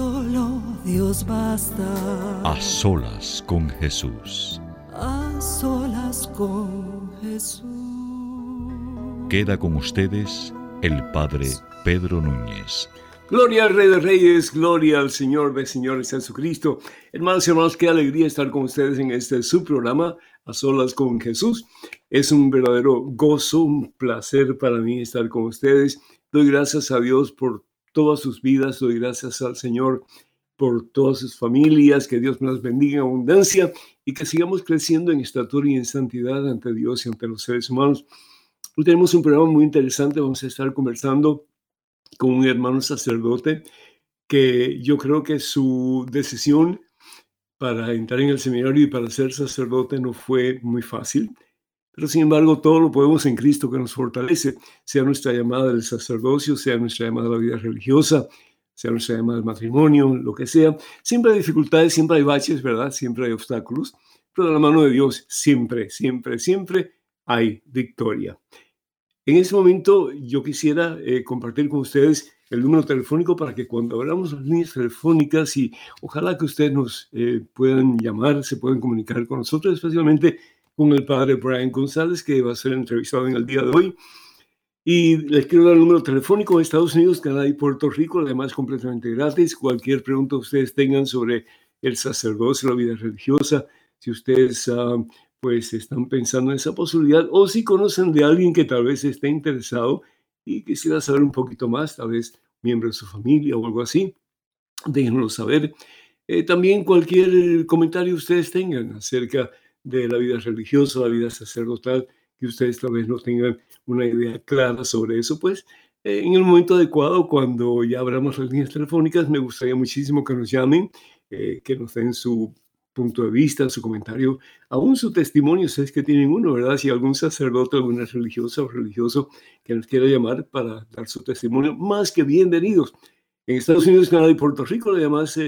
solo Dios basta. A solas con Jesús. A solas con Jesús. Queda con ustedes el Padre Pedro Núñez. Gloria al Rey de Reyes, gloria al Señor de Señores Jesucristo. Hermanos y hermanos, qué alegría estar con ustedes en este su programa, A Solas con Jesús. Es un verdadero gozo, un placer para mí estar con ustedes Doy gracias a Dios por todas sus vidas, doy gracias al Señor por todas sus familias, que Dios nos bendiga en abundancia y que sigamos creciendo en estatura y en santidad ante Dios y ante los seres humanos. Hoy tenemos un programa muy interesante, vamos a estar conversando con un hermano sacerdote que yo creo que su decisión para entrar en el seminario y para ser sacerdote no fue muy fácil. Pero sin embargo, todo lo podemos en Cristo que nos fortalece, sea nuestra llamada del sacerdocio, sea nuestra llamada a la vida religiosa, sea nuestra llamada al matrimonio, lo que sea. Siempre hay dificultades, siempre hay baches, ¿verdad? Siempre hay obstáculos, pero de la mano de Dios siempre, siempre, siempre hay victoria. En ese momento yo quisiera eh, compartir con ustedes el número telefónico para que cuando hablamos las líneas telefónicas y ojalá que ustedes nos eh, puedan llamar, se puedan comunicar con nosotros, especialmente con el padre Brian González, que va a ser entrevistado en el día de hoy. Y les quiero dar el número telefónico de Estados Unidos, Canadá y Puerto Rico, además completamente gratis. Cualquier pregunta que ustedes tengan sobre el sacerdocio, la vida religiosa, si ustedes ah, pues están pensando en esa posibilidad o si conocen de alguien que tal vez esté interesado y quisiera saber un poquito más, tal vez miembro de su familia o algo así, déjenlo saber. Eh, también cualquier comentario que ustedes tengan acerca de la vida religiosa, la vida sacerdotal, que ustedes tal vez no tengan una idea clara sobre eso, pues eh, en el momento adecuado, cuando ya abramos las líneas telefónicas, me gustaría muchísimo que nos llamen, eh, que nos den su punto de vista, su comentario, aún su testimonio, si es que tienen uno, ¿verdad? Si algún sacerdote, alguna religiosa o religioso que nos quiera llamar para dar su testimonio, más que bienvenidos. En Estados Unidos, Canadá y Puerto Rico, le llamas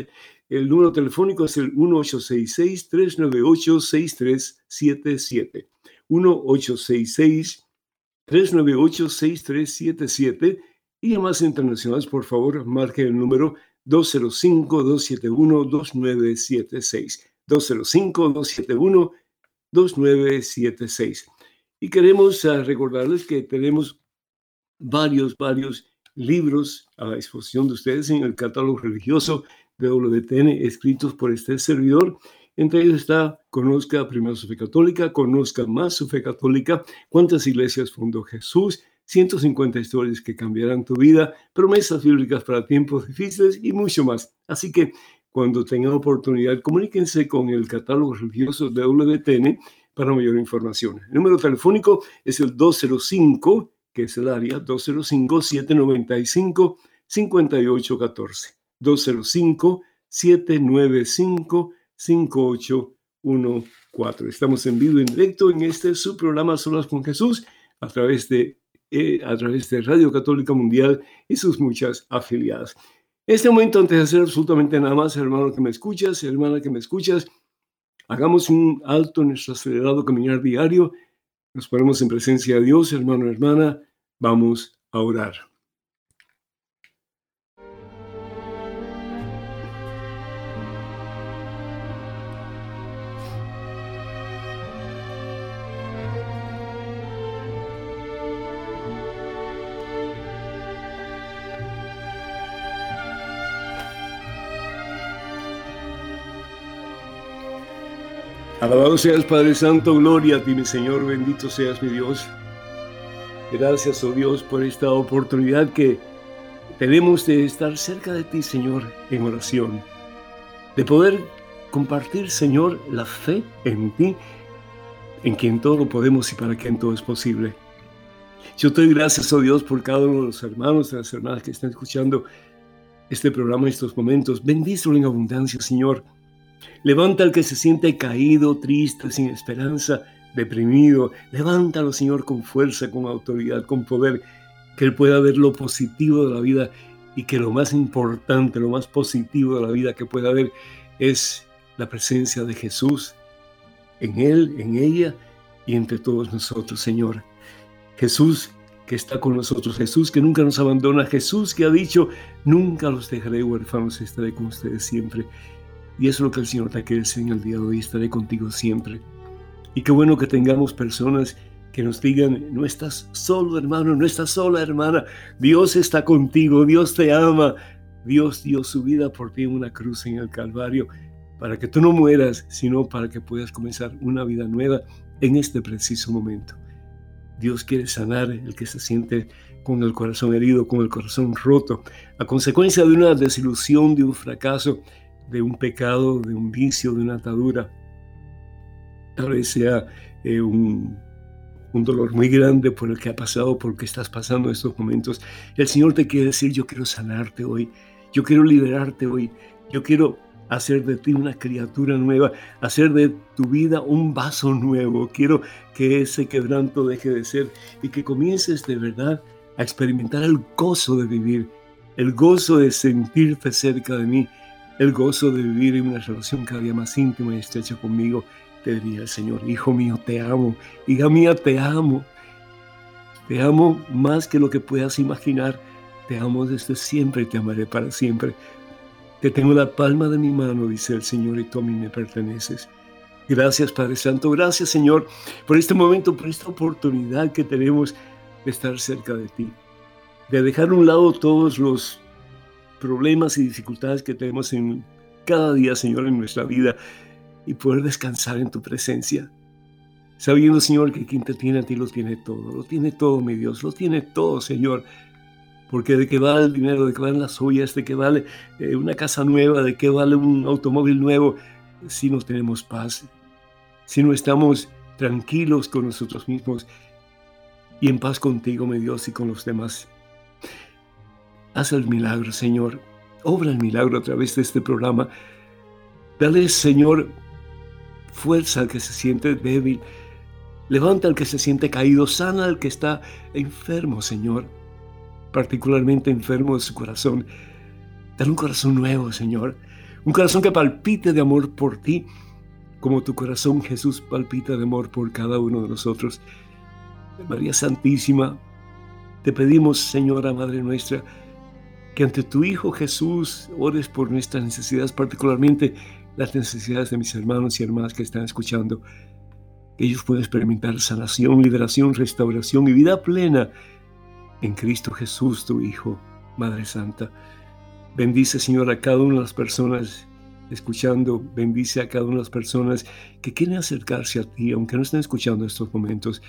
el número telefónico es el 1866-398-6377. 1866-398-6377. Y llamadas internacionales, por favor, marque el número 205-271-2976. 205-271-2976. Y queremos ah, recordarles que tenemos varios, varios libros a la disposición de ustedes en el catálogo religioso de WTN escritos por este servidor. Entre ellos está Conozca primero su fe católica, Conozca más su fe católica, cuántas iglesias fundó Jesús, 150 historias que cambiarán tu vida, promesas bíblicas para tiempos difíciles y mucho más. Así que cuando tengan oportunidad, comuníquense con el catálogo religioso de WTN para mayor información. El número telefónico es el 205, que es el área 205-795-5814. 205-795-5814. Estamos en vivo en directo en este su programa Solas con Jesús a través de eh, a través de Radio Católica Mundial y sus muchas afiliadas. Este momento, antes de hacer absolutamente nada más, hermano que me escuchas, hermana que me escuchas, hagamos un alto en nuestro acelerado caminar diario. Nos ponemos en presencia de Dios, hermano, hermana. Vamos a orar. Alabado seas Padre Santo, gloria a ti mi Señor, bendito seas mi Dios. Gracias, oh Dios, por esta oportunidad que tenemos de estar cerca de ti, Señor, en oración. De poder compartir, Señor, la fe en ti, en quien todo lo podemos y para quien todo es posible. Yo te doy gracias, oh Dios, por cada uno de los hermanos y las hermanas que están escuchando este programa en estos momentos. Bendícelo en abundancia, Señor. Levanta al que se siente caído, triste, sin esperanza, deprimido. Levántalo, Señor, con fuerza, con autoridad, con poder, que Él pueda ver lo positivo de la vida y que lo más importante, lo más positivo de la vida que pueda ver es la presencia de Jesús en Él, en ella y entre todos nosotros, Señor. Jesús que está con nosotros, Jesús que nunca nos abandona, Jesús que ha dicho, nunca los dejaré huérfanos, estaré con ustedes siempre. Y es lo que el Señor te quiere decir en el día de hoy, estaré contigo siempre. Y qué bueno que tengamos personas que nos digan, no estás solo hermano, no estás sola hermana, Dios está contigo, Dios te ama, Dios dio su vida por ti en una cruz en el Calvario, para que tú no mueras, sino para que puedas comenzar una vida nueva en este preciso momento. Dios quiere sanar el que se siente con el corazón herido, con el corazón roto, a consecuencia de una desilusión, de un fracaso, de un pecado, de un vicio, de una atadura. Tal vez sea eh, un, un dolor muy grande por el que ha pasado, por el que estás pasando estos momentos. El Señor te quiere decir, yo quiero sanarte hoy, yo quiero liberarte hoy, yo quiero hacer de ti una criatura nueva, hacer de tu vida un vaso nuevo. Quiero que ese quebranto deje de ser y que comiences de verdad a experimentar el gozo de vivir, el gozo de sentirte cerca de mí, el gozo de vivir en una relación cada día más íntima y estrecha conmigo, te diría el Señor, hijo mío, te amo, hija mía, te amo. Te amo más que lo que puedas imaginar. Te amo desde siempre y te amaré para siempre. Te tengo la palma de mi mano, dice el Señor, y tú a mí me perteneces. Gracias, Padre Santo. Gracias, Señor, por este momento, por esta oportunidad que tenemos de estar cerca de ti. De dejar a un lado todos los problemas y dificultades que tenemos en cada día, Señor, en nuestra vida y poder descansar en tu presencia. Sabiendo, Señor, que quien te tiene a ti lo tiene todo, lo tiene todo, mi Dios, lo tiene todo, Señor. Porque de qué vale el dinero, de qué valen las ollas, de qué vale eh, una casa nueva, de qué vale un automóvil nuevo, si no tenemos paz, si no estamos tranquilos con nosotros mismos y en paz contigo, mi Dios, y con los demás. Haz el milagro, Señor. Obra el milagro a través de este programa. Dale, Señor, fuerza al que se siente débil. Levanta al que se siente caído. Sana al que está enfermo, Señor. Particularmente enfermo de su corazón. Dale un corazón nuevo, Señor. Un corazón que palpite de amor por ti, como tu corazón, Jesús, palpita de amor por cada uno de nosotros. María Santísima, te pedimos, Señora Madre nuestra, que ante tu Hijo Jesús ores por nuestras necesidades, particularmente las necesidades de mis hermanos y hermanas que están escuchando. Que ellos puedan experimentar sanación, liberación, restauración y vida plena en Cristo Jesús, tu Hijo, Madre Santa. Bendice, Señor, a cada una de las personas escuchando, bendice a cada una de las personas que quieren acercarse a ti, aunque no estén escuchando estos momentos.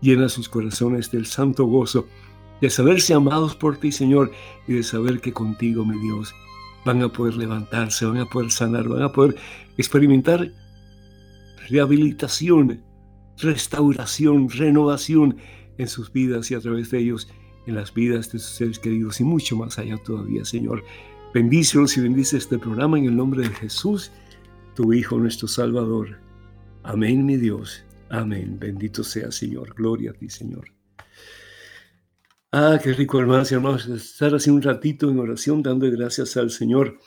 Llena sus corazones del santo gozo de saberse amados por ti, Señor, y de saber que contigo, mi Dios, van a poder levantarse, van a poder sanar, van a poder experimentar rehabilitación, restauración, renovación en sus vidas y a través de ellos en las vidas de sus seres queridos y mucho más allá todavía, Señor. Bendícelos y bendice este programa en el nombre de Jesús, tu Hijo, nuestro Salvador. Amén, mi Dios. Amén. Bendito sea, Señor. Gloria a ti, Señor. Ah, qué rico, hermanos y hermanos, estar así un ratito en oración, dando gracias al Señor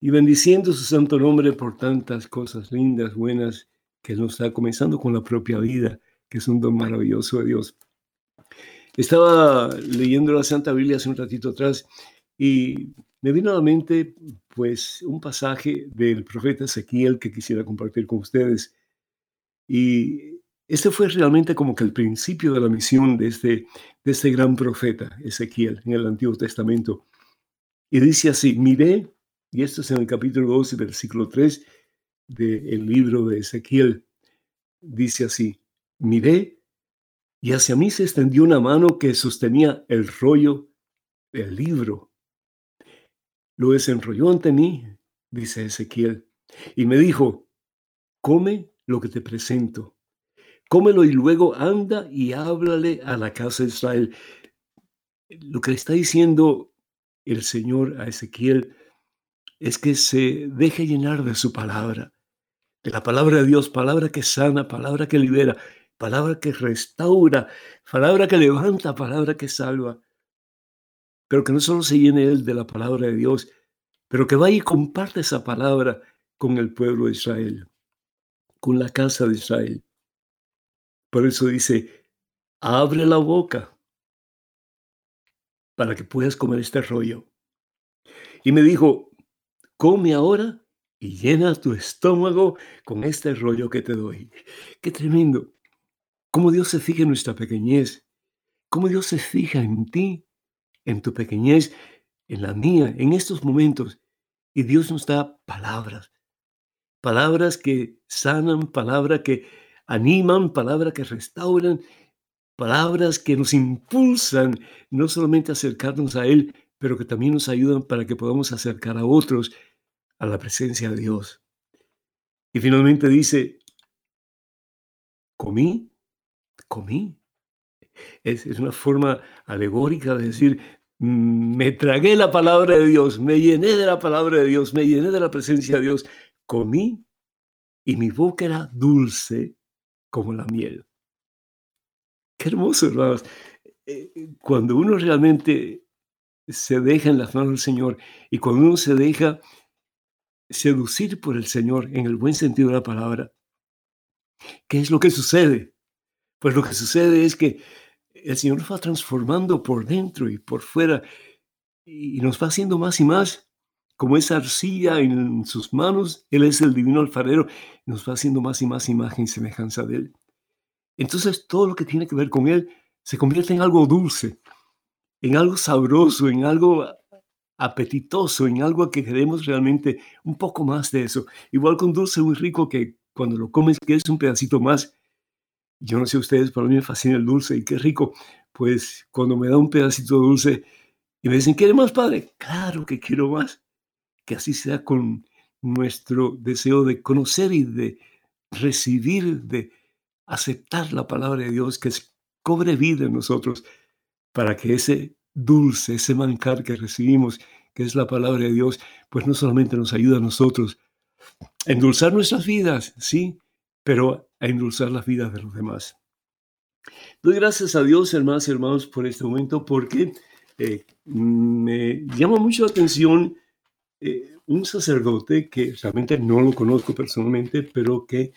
y bendiciendo su santo nombre por tantas cosas lindas, buenas, que nos está comenzando con la propia vida, que es un don maravilloso de Dios. Estaba leyendo la Santa Biblia hace un ratito atrás y me vino a la mente, pues, un pasaje del profeta Ezequiel que quisiera compartir con ustedes. Y este fue realmente como que el principio de la misión de este, de este gran profeta, Ezequiel, en el Antiguo Testamento. Y dice así, miré, y esto es en el capítulo 12, versículo 3, del libro de Ezequiel. Dice así, miré y hacia mí se extendió una mano que sostenía el rollo del libro. Lo desenrolló ante mí, dice Ezequiel, y me dijo, come lo que te presento, cómelo y luego anda y háblale a la casa de Israel. Lo que le está diciendo el Señor a Ezequiel es que se deje llenar de su palabra, de la palabra de Dios, palabra que sana, palabra que libera, palabra que restaura, palabra que levanta, palabra que salva. Pero que no solo se llene él de la palabra de Dios, pero que vaya y comparte esa palabra con el pueblo de Israel, con la casa de Israel. Por eso dice, abre la boca para que puedas comer este rollo. Y me dijo, come ahora y llena tu estómago con este rollo que te doy. Qué tremendo cómo Dios se fija en nuestra pequeñez, cómo Dios se fija en ti, en tu pequeñez, en la mía, en estos momentos. Y Dios nos da palabras, palabras que sanan, palabras que animan, palabras que restauran, palabras que nos impulsan no solamente a acercarnos a Él, pero que también nos ayudan para que podamos acercar a otros a la presencia de Dios. Y finalmente dice, comí comí. Es, una forma alegórica de decir, mm, me tragué la palabra de Dios, me llené de la palabra de Dios, me llené de la presencia de Dios, comí y mi boca era dulce como la miel. Qué hermoso, hermanos. Eh, eh, cuando uno realmente se deja en las manos del Señor y cuando uno se deja seducir por el Señor en el buen sentido de la palabra, ¿qué es lo que sucede? Pues lo que sucede es que el Señor nos va transformando por dentro y por fuera y nos va haciendo más y más como esa arcilla en sus manos, Él es el divino alfarero, nos va haciendo más y más imagen y semejanza de Él. Entonces todo lo que tiene que ver con Él se convierte en algo dulce, en algo sabroso, en algo apetitoso, en algo que queremos realmente un poco más de eso. Igual con dulce muy rico que cuando lo comes que es un pedacito más yo no sé ustedes, pero a mí me fascina el dulce y qué rico. Pues cuando me da un pedacito dulce y me dicen, ¿quiere más, padre? Claro que quiero más. Que así sea con nuestro deseo de conocer y de recibir, de aceptar la palabra de Dios, que cobre vida en nosotros, para que ese dulce, ese mancar que recibimos, que es la palabra de Dios, pues no solamente nos ayuda a nosotros a endulzar nuestras vidas, sí, pero a endulzar las vidas de los demás. Doy gracias a Dios, hermanas y hermanos, por este momento, porque eh, me llama mucho la atención eh, un sacerdote que realmente no lo conozco personalmente, pero que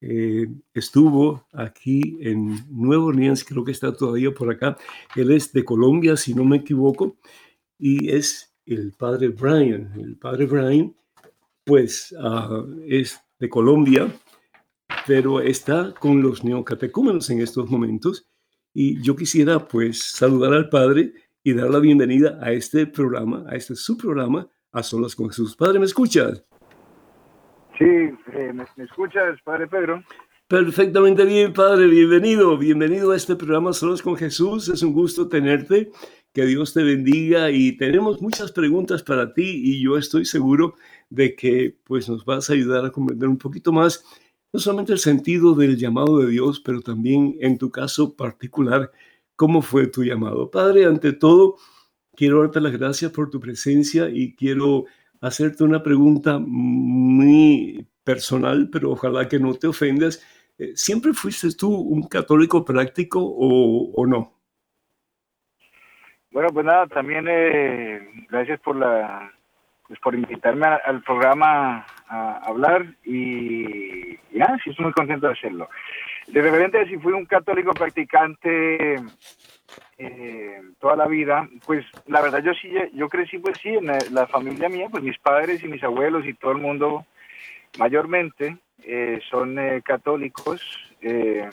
eh, estuvo aquí en Nueva Orleans, creo que está todavía por acá. Él es de Colombia, si no me equivoco, y es el padre Brian. El padre Brian, pues, ah, es de Colombia pero está con los neocatecúmenos en estos momentos y yo quisiera pues saludar al Padre y dar la bienvenida a este programa, a este su programa, a Solas con Jesús. Padre, ¿me escuchas? Sí, eh, ¿me, escuchas, Padre Pedro? Perfectamente bien, Padre, bienvenido, bienvenido a este programa Solos con Jesús, es un gusto tenerte, que Dios te bendiga y tenemos muchas preguntas para ti y yo estoy seguro de que pues nos vas a ayudar a comprender un poquito más no solamente el sentido del llamado de Dios, pero también en tu caso particular, cómo fue tu llamado. Padre, ante todo, quiero darte las gracias por tu presencia y quiero hacerte una pregunta muy personal, pero ojalá que no te ofendas. Eh, ¿Siempre fuiste tú un católico práctico o, no? Bueno, pues nada, también eh, gracias por la pues por invitarme al programa a hablar y ya, sí estoy muy contento de hacerlo. De repente, si fui un católico practicante eh, toda la vida, pues la verdad yo sí, yo crecí pues sí, en la, familia mía, pues mis padres y mis abuelos y todo el mundo mayormente eh, son eh, católicos. Eh,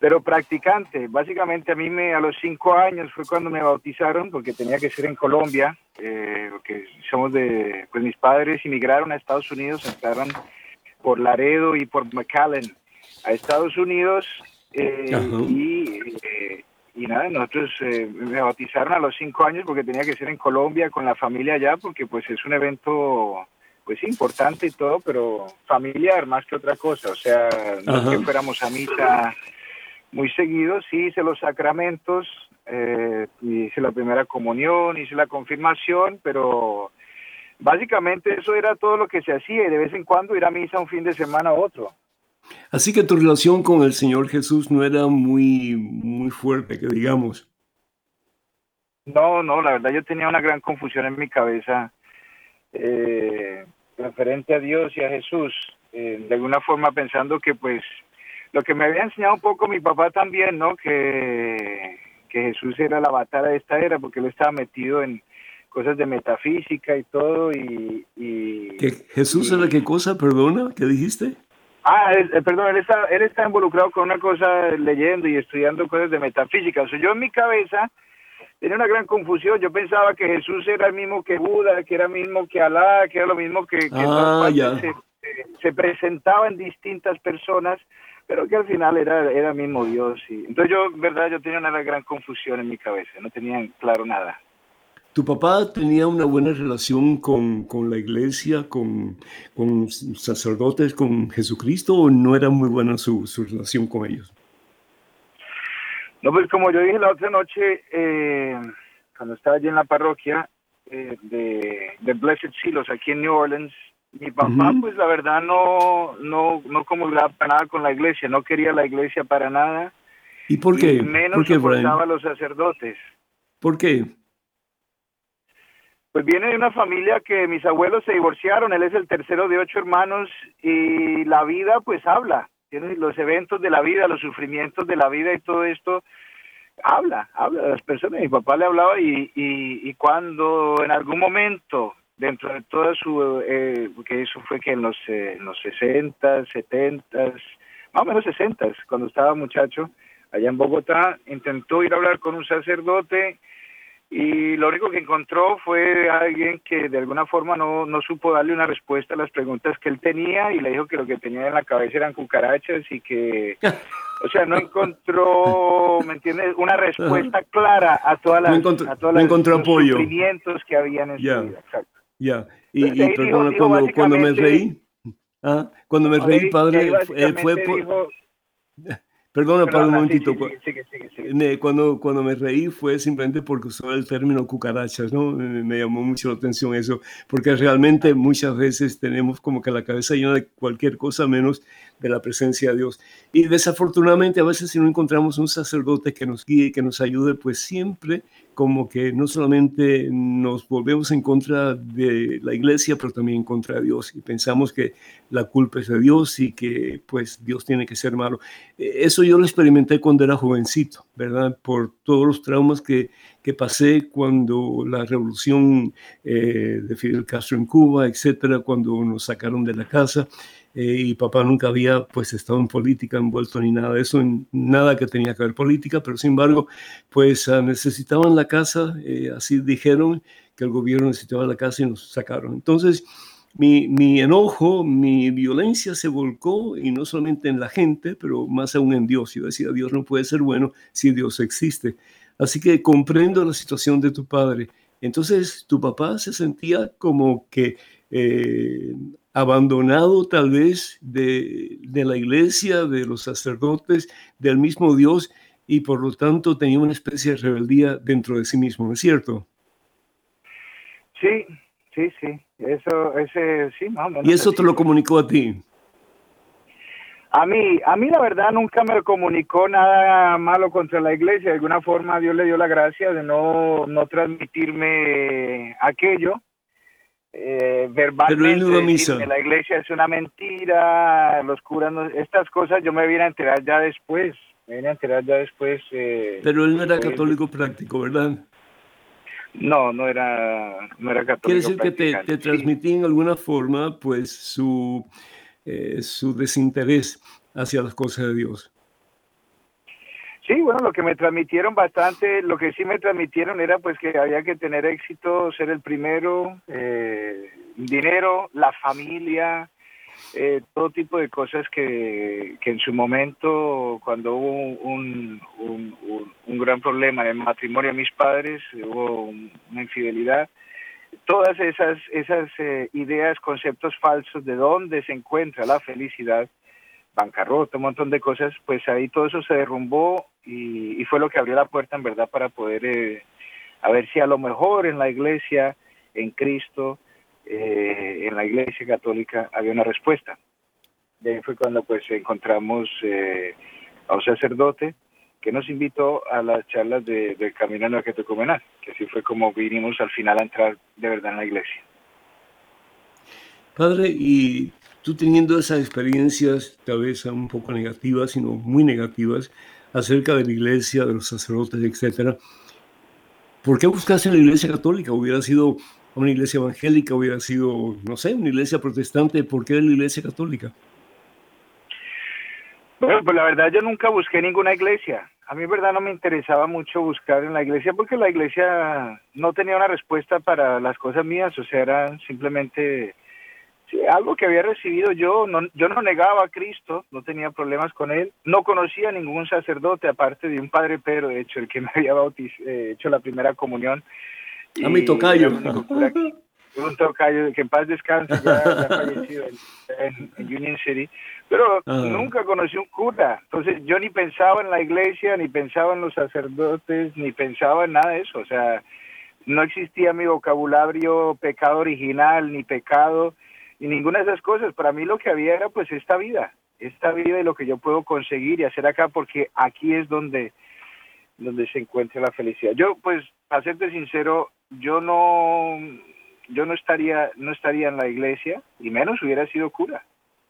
pero practicante. Básicamente a mí me, a los cinco años fue cuando me bautizaron, porque tenía que ser en Colombia, eh, porque somos de, pues mis padres emigraron a Estados Unidos, entraron por Laredo y por McAllen a Estados Unidos eh, y, eh, y, nada, nosotros me bautizaron a los cinco años porque tenía que ser en Colombia con la familia allá porque pues es un evento pues importante y todo, pero familiar más que otra cosa, o sea, no que fuéramos a misa muy seguido, sí hice los sacramentos, eh, hice la primera comunión, hice la confirmación, pero básicamente eso era todo lo que se hacía y de vez en cuando ir a misa un fin de semana a otro. Así que tu relación con el Señor Jesús no era muy, muy fuerte, que digamos. No, no, la verdad yo tenía una gran confusión en mi cabeza eh, referente a Dios y a Jesús, eh, de alguna forma pensando que pues lo que me había enseñado un poco mi papá también, ¿no? Que, que Jesús era la batalla de esta era, porque él estaba metido en cosas de metafísica y todo, y... ¿Que ¿Jesús era qué cosa, perdona? ¿Qué dijiste? Ah, eh, perdón, él está, él está involucrado con una cosa leyendo y estudiando cosas de metafísica. O sea, yo en mi cabeza tenía una gran confusión. Yo pensaba que Jesús era el mismo que Buda, que era el mismo que Alá, que era lo mismo que, ah, Se, presentaba en distintas personas, pero que al final era, era el mismo Dios. Y, entonces yo, verdad, yo tenía una gran confusión en mi cabeza, no tenía claro nada. ¿Tu papá tenía una buena relación con, con la iglesia, con, con, sacerdotes, con Jesucristo, o no era muy buena su, su relación con ellos? No, pues como yo dije la otra noche, eh, cuando estaba allí en la parroquia eh, de, de, Blessed Silos, aquí en New Orleans, mi papá, pues la verdad no, no, no comulgaba para nada con la iglesia, no quería la iglesia para nada. ¿Y por qué? menos ¿Por qué, soportaba a los sacerdotes. ¿Por qué? Pues viene de una familia que mis abuelos se divorciaron, él es el tercero de ocho hermanos y la vida pues habla los eventos de la vida, los sufrimientos de la vida y todo esto, habla, habla de las personas. Mi papá le hablaba y, y, cuando en algún momento, dentro de toda su, eh, que eso fue que en los, eh, los 60, 70, más o menos 60, cuando estaba muchacho, allá en Bogotá, intentó ir a hablar con un sacerdote y lo único que encontró fue alguien que de alguna forma no, no supo darle una respuesta a las preguntas que él tenía y le dijo que lo que tenía en la cabeza eran cucarachas y que, o sea, no encontró, ¿me entiendes?, una respuesta clara a todas las, a todos los sufrimientos que habían en su vida. Exacto. Ya, y, y perdona, cuando, cuando, me reí, ¿ah? cuando me reí, padre, fue por... Perdona, para un momentito. cuando, cuando me reí fue simplemente porque usó el término cucarachas, ¿no? Me, llamó mucho la atención eso, porque realmente muchas veces tenemos como que la cabeza llena de cualquier cosa menos de la presencia de Dios. Y desafortunadamente a veces si no encontramos un sacerdote que nos guíe, que nos ayude, pues siempre como que no solamente nos volvemos en contra de la iglesia, pero también en contra de Dios y pensamos que la culpa es de Dios y que pues Dios tiene que ser malo. E, eso yo lo experimenté cuando era jovencito, ¿verdad? Por todos los traumas que, que pasé cuando la revolución eh, de Fidel Castro en Cuba, etcétera, cuando nos sacaron de la casa. Eh, y papá nunca había pues estado en política envuelto ni nada de eso, en nada que tenía que ver política, pero sin embargo pues ah, necesitaban la casa, eh, así dijeron que el gobierno necesitaba la casa y nos sacaron. Entonces mi, mi, enojo, mi violencia se volcó y no solamente en la gente, pero más aún en Dios. Yo decía, Dios no puede ser bueno si Dios existe. Así que comprendo la situación de tu padre. Entonces tu papá se sentía como que eh, abandonado tal vez de, la iglesia, de los sacerdotes, del mismo Dios, y por lo tanto tenía una especie de rebeldía dentro de sí mismo, ¿no es cierto? Sí, sí, sí. Eso, ese, sí, ¿Y eso te lo comunicó a ti? A mí, a mí la verdad nunca me comunicó nada malo contra la iglesia. De alguna forma Dios le dio la gracia de no, no transmitirme aquello eh, verbalmente la iglesia es una mentira, los curas, estas cosas yo me vine a enterar ya después, me vine a enterar ya después. Eh, Pero él no era católico práctico, ¿verdad? No, no era, no era católico. Quiere decir que te, te transmití en alguna forma pues su, eh, su desinterés hacia las cosas de Dios. Sí, bueno, lo que me transmitieron bastante, lo que sí me transmitieron era pues que había que tener éxito, ser el primero, eh, dinero, la familia, eh, todo tipo de cosas que, que, en su momento, cuando hubo un, un, gran problema en el matrimonio de mis padres, hubo una infidelidad, todas esas, esas eh, ideas, conceptos falsos de dónde se encuentra la felicidad, bancarrota, un montón de cosas, pues ahí todo eso se derrumbó y, fue lo que abrió la puerta en verdad para poder, eh, a ver si a lo mejor en la iglesia, en Cristo, eh, en la iglesia católica había una respuesta. De ahí fue cuando pues encontramos eh, a un sacerdote que nos invitó a las charlas de, del Camino a la que te que así fue como vinimos al final a entrar de verdad en la iglesia. Padre, y tú teniendo esas experiencias, tal vez un poco negativas, sino muy negativas, acerca de la iglesia, de los sacerdotes, etcétera, ¿por qué buscaste la iglesia católica? ¿Hubiera sido una iglesia evangélica, hubiera sido, no sé, una iglesia protestante? ¿Por qué la iglesia católica? Bueno, pues la verdad yo nunca busqué ninguna iglesia. A mí, verdad, no me interesaba mucho buscar en la iglesia porque la iglesia no tenía una respuesta para las cosas mías, o sea, era simplemente algo que había recibido yo. No, yo no negaba a Cristo, no tenía problemas con él, no conocía a ningún sacerdote aparte de un padre Pedro, de hecho, el que me había eh, hecho la primera comunión. A mi tocayo. Un tocayo que en paz descanse, ya, ya fallecido en, Union City pero ah. nunca conocí un cura. Entonces yo ni pensaba en la iglesia, ni pensaba en los sacerdotes, ni pensaba en nada de eso. O sea, no existía mi vocabulario pecado original, ni pecado, ni ninguna de esas cosas. Para mí lo que había era pues esta vida, esta vida y lo que yo puedo conseguir y hacer acá, porque aquí es donde, donde se encuentra la felicidad. Yo pues, para serte sincero, yo no, yo no estaría, no estaría en la iglesia, y menos hubiera sido cura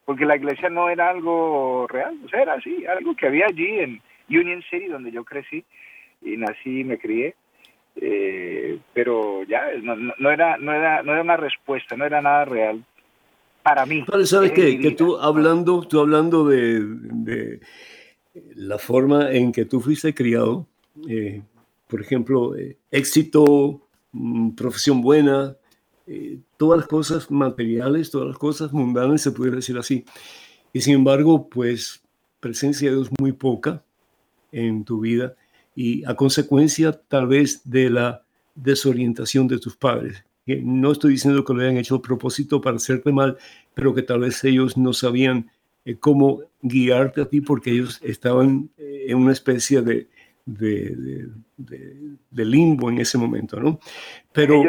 porque la iglesia no era algo real, o sea, era así, algo que había allí en Union City, donde yo crecí y nací y me crié, eh, pero ya no, era, no, era, no era una respuesta, no era nada real para mí. ¿Sabes qué? Que tú hablando, tú hablando de, de, la forma en que tú fuiste criado, eh, por ejemplo, eh, éxito, mm, profesión buena, eh, todas las cosas materiales, todas las cosas mundanas, se pudiera decir así. Y sin embargo, pues presencia de Dios muy poca en tu vida y a consecuencia tal vez de la desorientación de tus padres. No estoy diciendo que lo hayan hecho a propósito para hacerte mal, pero que tal vez ellos no sabían eh, cómo guiarte a ti porque ellos estaban eh, en una especie de, de, de, limbo en ese momento, ¿no? Pero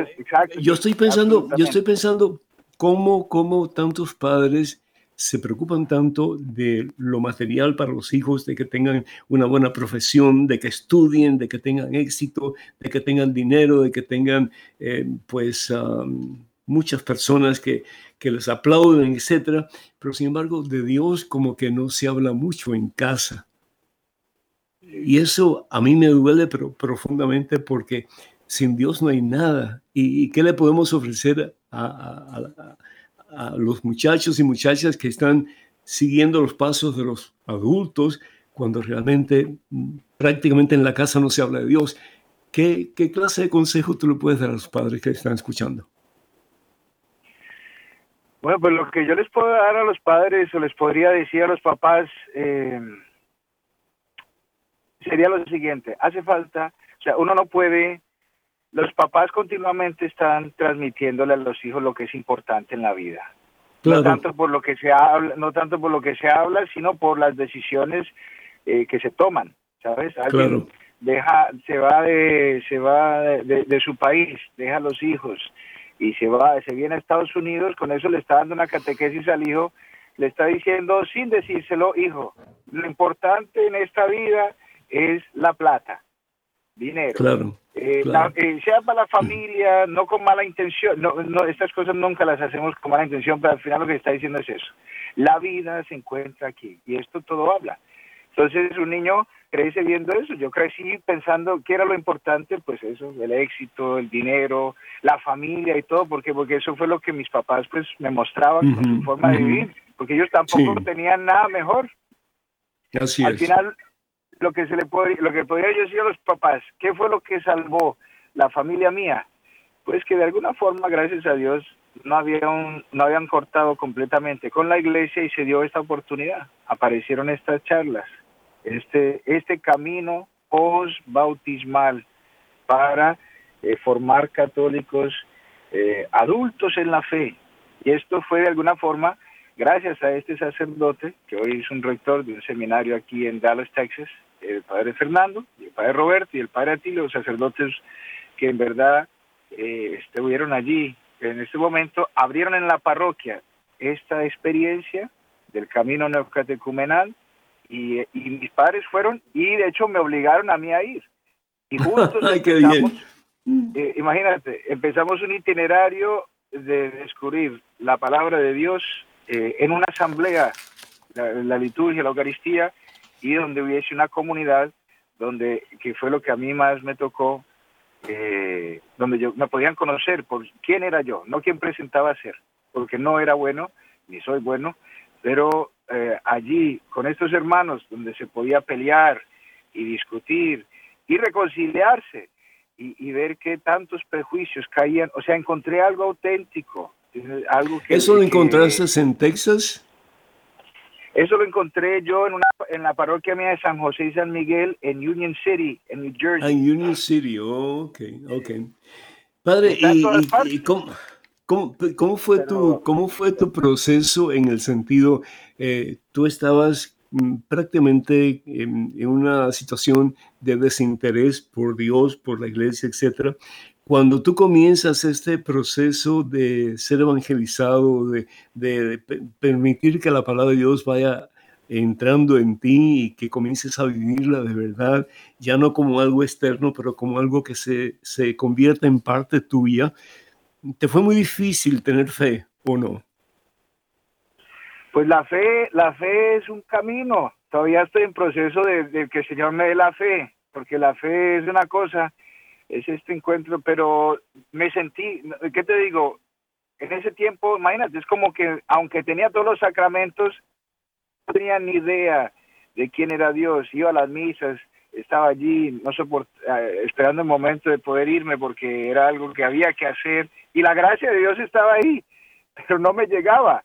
yo estoy pensando, yo estoy pensando cómo, cómo tantos padres se preocupan tanto de lo material para los hijos, de que tengan una buena profesión, de que estudien, de que tengan éxito, de que tengan dinero, de que tengan, eh, pues, muchas personas que, que les aplauden, etcétera. Pero sin embargo, de Dios como que no se habla mucho en casa. Y eso a mí me duele profundamente porque sin Dios no hay nada. ¿Y, qué le podemos ofrecer a, los muchachos y muchachas que están siguiendo los pasos de los adultos cuando realmente mm, prácticamente en la casa no se habla de Dios? ¿Qué, qué clase de consejo tú le puedes dar a los padres que están escuchando? Bueno, pues lo que yo les puedo dar a los padres o les podría decir a los papás, eh, sería lo siguiente, hace falta, o sea, uno no puede, los papás continuamente están transmitiéndole a los hijos lo que es importante en la vida. No tanto por lo que se habla, no tanto por lo que se habla, sino por las decisiones eh, que se toman, ¿sabes? Alguien deja, se va de, se va de, de, su país, deja a los hijos y se va, se viene a Estados Unidos, con eso le está dando una catequesis al hijo, le está diciendo sin decírselo, hijo, lo importante en esta vida es la plata, dinero. Claro. Eh, eh, sea para la familia, no con mala intención, no, no, estas cosas nunca las hacemos con mala intención, pero al final lo que está diciendo es eso. La vida se encuentra aquí y esto todo habla. Entonces un niño crece viendo eso. Yo crecí pensando que era lo importante, pues eso, el éxito, el dinero, la familia y todo, porque porque eso fue lo que mis papás pues me mostraban con su forma de vivir, porque ellos tampoco tenían nada mejor. Así Al final lo que se le puede, lo que podría yo decir a los papás, ¿qué fue lo que salvó la familia mía? Pues que de alguna forma, gracias a Dios, no, habían, no habían cortado completamente con la iglesia y se dio esta oportunidad. Aparecieron estas charlas, este, este camino post-bautismal para eh, formar católicos eh, adultos en la fe. Y esto fue de alguna forma gracias a este sacerdote, que hoy es un rector de un seminario aquí en Dallas, Texas, el padre Fernando, y el padre Roberto y el padre Atilio, sacerdotes que en verdad eh, estuvieron allí en este momento, abrieron en la parroquia esta experiencia del camino neocatecumenal y, y mis padres fueron y de hecho me obligaron a mí a ir. Y juntos empezamos, eh, imagínate, empezamos un itinerario de descubrir la palabra de Dios eh, en una asamblea, la, liturgia, la Eucaristía, y donde hubiese una comunidad, donde que fue lo que a mí más me tocó, eh, donde yo me podían conocer por quién era yo, no quién presentaba ser, porque no era bueno, ni soy bueno, pero eh, allí con estos hermanos donde se podía pelear y discutir y reconciliarse y, y ver que tantos prejuicios caían, o sea, encontré algo auténtico, algo que, ¿Eso lo encontraste en Texas? Eso lo encontré yo en, una, en la parroquia mía de San José y San Miguel en Union City, en New Jersey. Ah, en Union City, oh, ok, ok. Padre, ¿y, cómo, cómo, fue tu, cómo fue tu proceso en el sentido, eh, tú estabas mm, prácticamente en, en, una situación de desinterés por Dios, por la iglesia, etcétera, cuando tú comienzas este proceso de ser evangelizado, de, permitir que la palabra de Dios vaya entrando en ti y que comiences a vivirla de verdad, ya no como algo externo, pero como algo que se, se convierta en parte tuya, ¿te fue muy difícil tener fe o no? Pues la fe, la fe es un camino. Todavía estoy en proceso de, de que el Señor me dé la fe, porque la fe es una cosa es este encuentro, pero me sentí, ¿qué te digo? En ese tiempo, imagínate, es como que aunque tenía todos los sacramentos, no tenía ni idea de quién era Dios, iba a las misas, estaba allí, no eh, esperando el momento de poder irme porque era algo que había que hacer y la gracia de Dios estaba ahí, pero no me llegaba.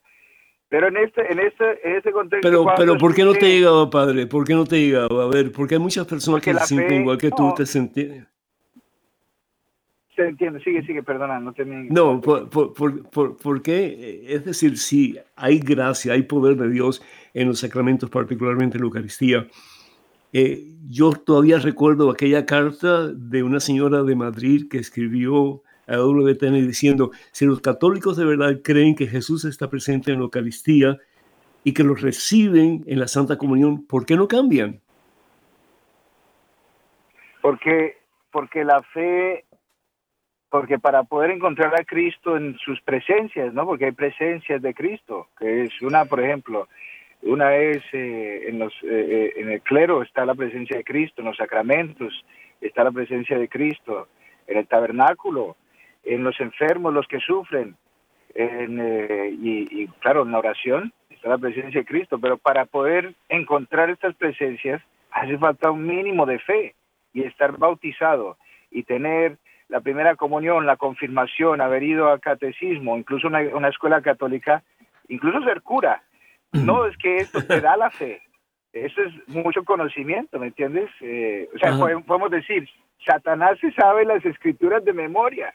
Pero en este, en este, en este contexto. Pero, pero ¿por qué no te llegaba, padre? ¿Por qué no te llegaba? A ver, porque hay muchas personas que se sienten igual que tú, te sentías te entiendo, sigue, sigue, perdona, no te No, por, por, por, qué? Es decir, si hay gracia, hay poder de Dios en los sacramentos, particularmente en la Eucaristía. Eh, yo todavía recuerdo aquella carta de una señora de Madrid que escribió a WTN diciendo, si los católicos de verdad creen que Jesús está presente en la Eucaristía y que lo reciben en la Santa Comunión, ¿por qué no cambian? Porque, porque la fe porque para poder encontrar a Cristo en sus presencias, ¿no? Porque hay presencias de Cristo, que es una, por ejemplo, una es eh, en, los, eh, eh, en el clero está la presencia de Cristo, en los sacramentos está la presencia de Cristo, en el tabernáculo, en los enfermos, los que sufren, en, y, y claro, en la oración está la presencia de Cristo, pero para poder encontrar estas presencias hace falta un mínimo de fe y estar bautizado y tener la primera comunión, la confirmación, haber ido a catecismo, incluso una, una escuela católica, incluso ser cura. No, es que esto te da la fe. Eso es mucho conocimiento, ¿me entiendes? Eh, o sea, podemos decir, Satanás se sabe las escrituras de memoria.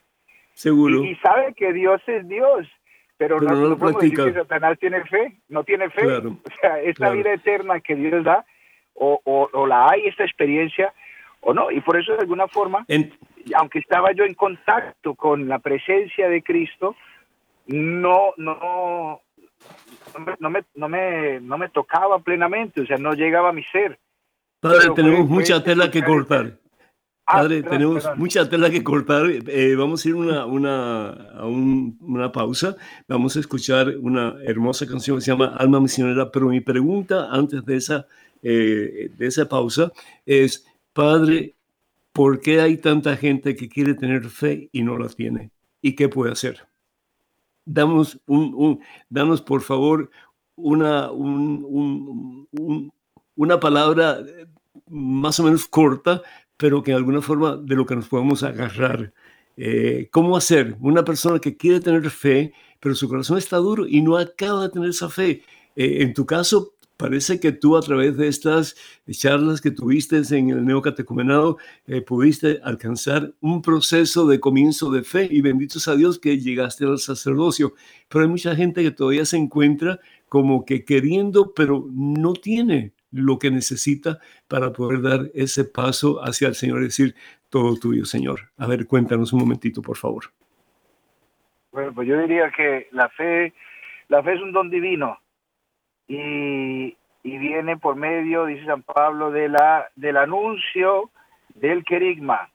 Seguro. Y, sabe que Dios es Dios, pero, no, no, podemos decir que Satanás tiene fe, no tiene fe. o sea, esta vida eterna que Dios da, o, o, la hay, esta experiencia, o no. Y por eso, de alguna forma, aunque estaba yo en contacto con la presencia de Cristo, no, no, no me, no me, no me tocaba plenamente, o sea, no llegaba a mi ser. Padre, tenemos mucha tela que cortar. Ah, Padre, tenemos mucha tela que cortar. Eh, vamos a ir una, una, a una pausa. Vamos a escuchar una hermosa canción que se llama Alma Misionera. Pero mi pregunta antes de esa, eh, de esa pausa es, Padre, ¿por qué hay tanta gente que quiere tener fe y no la tiene? ¿Y qué puede hacer? Damos, un, danos por favor una, una palabra más o menos corta, pero que de alguna forma de lo que nos podemos agarrar Eh, ¿Cómo hacer? Una persona que quiere tener fe, pero su corazón está duro y no acaba de tener esa fe. Eh, en tu caso, parece que tú a través de estas charlas que tuviste en el neocatecumenado eh, pudiste alcanzar un proceso de comienzo de fe y benditos a Dios que llegaste al sacerdocio. Pero hay mucha gente que todavía se encuentra como que queriendo, pero no tiene lo que necesita para poder dar ese paso hacia el Señor, es decir, todo tuyo, Señor. A ver, cuéntanos un momentito, por favor. Bueno, pues yo diría que la fe, la fe es un don divino y, y viene por medio, dice San Pablo, de la, del anuncio del querigma,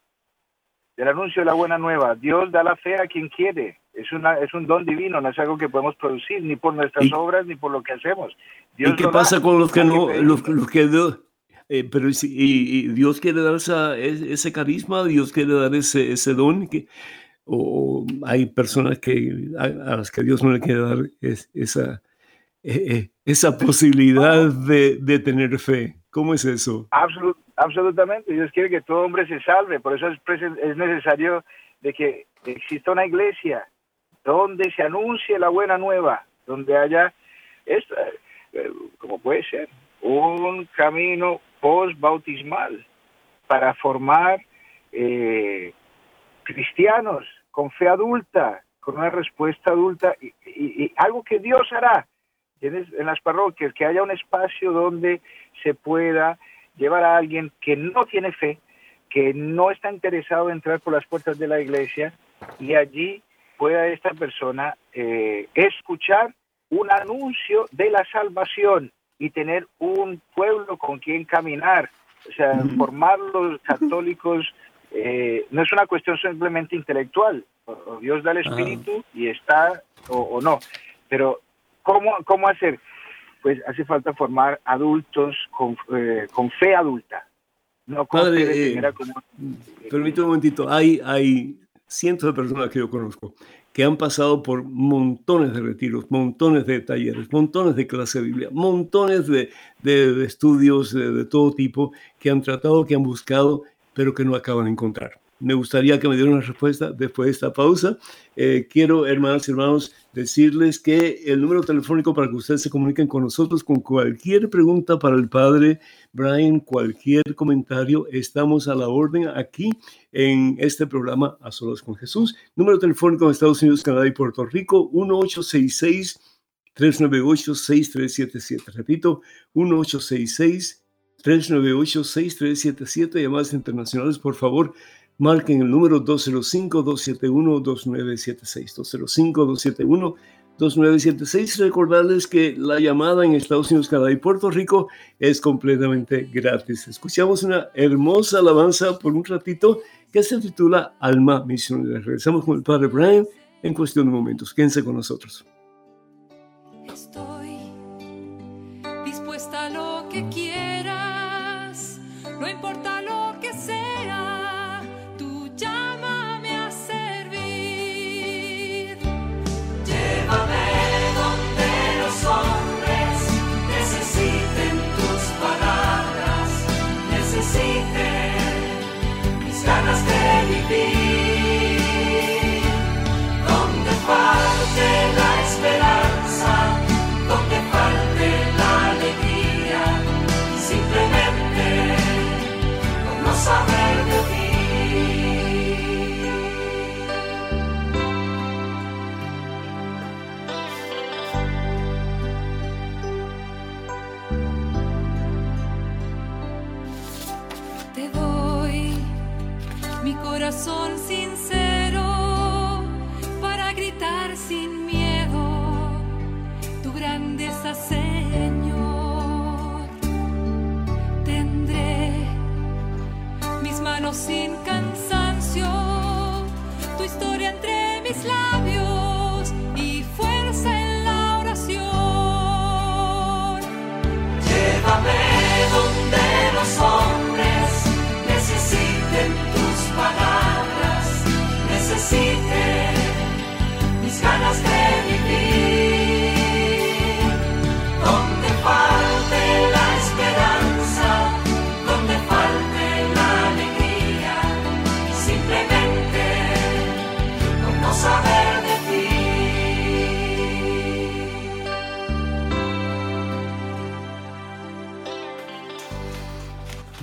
del anuncio de la buena nueva. Dios da la fe a quien quiere. Es, una, es un don divino, no es algo que podemos producir ni por nuestras obras ni por lo que hacemos. Dios ¿Y qué pasa con los que no, los, que eh, pero y, Dios quiere dar esa, ese carisma, Dios quiere dar ese, ese don, que, o hay personas que, a, las que Dios no le quiere dar esa, eh, eh, esa posibilidad de, de, tener fe. ¿Cómo es eso? absolutamente, Dios quiere que todo hombre se salve, por eso es, es necesario de que exista una iglesia donde se anuncie la buena nueva, donde haya, esta, como puede ser, un camino post-bautismal para formar eh, cristianos con fe adulta, con una respuesta adulta y, algo que Dios hará en las parroquias, que haya un espacio donde se pueda llevar a alguien que no tiene fe, que no está interesado en entrar por las puertas de la iglesia y allí pueda esta persona eh, escuchar un anuncio de la salvación y tener un pueblo con quien caminar. O sea, formar los católicos eh, no es una cuestión simplemente intelectual. Dios da el espíritu y está o, no. Pero, ¿cómo, ¿cómo hacer? Pues hace falta formar adultos con, eh, con fe adulta. No Padre, eh, permítame un momentito. Hay, hay cientos de personas que yo conozco que han pasado por montones de retiros, montones de talleres, montones de clases de Biblia, montones de, de, estudios de, de, todo tipo que han tratado, que han buscado, pero que no acaban de encontrar. Me gustaría que me dieran una respuesta después de esta pausa. Eh, quiero, hermanos y hermanos, decirles que el número telefónico para que ustedes se comuniquen con nosotros con cualquier pregunta para el Padre Brian, cualquier comentario, estamos a la orden aquí en este programa A Solas con Jesús. Número telefónico en Estados Unidos, Canadá y Puerto Rico, 1866 398 6377. Repito, 1866 398 6377. Llamadas internacionales, por favor, marquen el número 205-271-2976. 205-271-2976. Recordarles que la llamada en Estados Unidos, Canadá y Puerto Rico es completamente gratis. Escuchamos una hermosa alabanza por un ratito que se titula Alma Misionera. Regresamos con el Padre Brian en cuestión de momentos. Quédense con nosotros. Sin cansancio, tu historia entre mis labios y fuerza en la oración. Llévame donde los hombres necesiten tus palabras, necesiten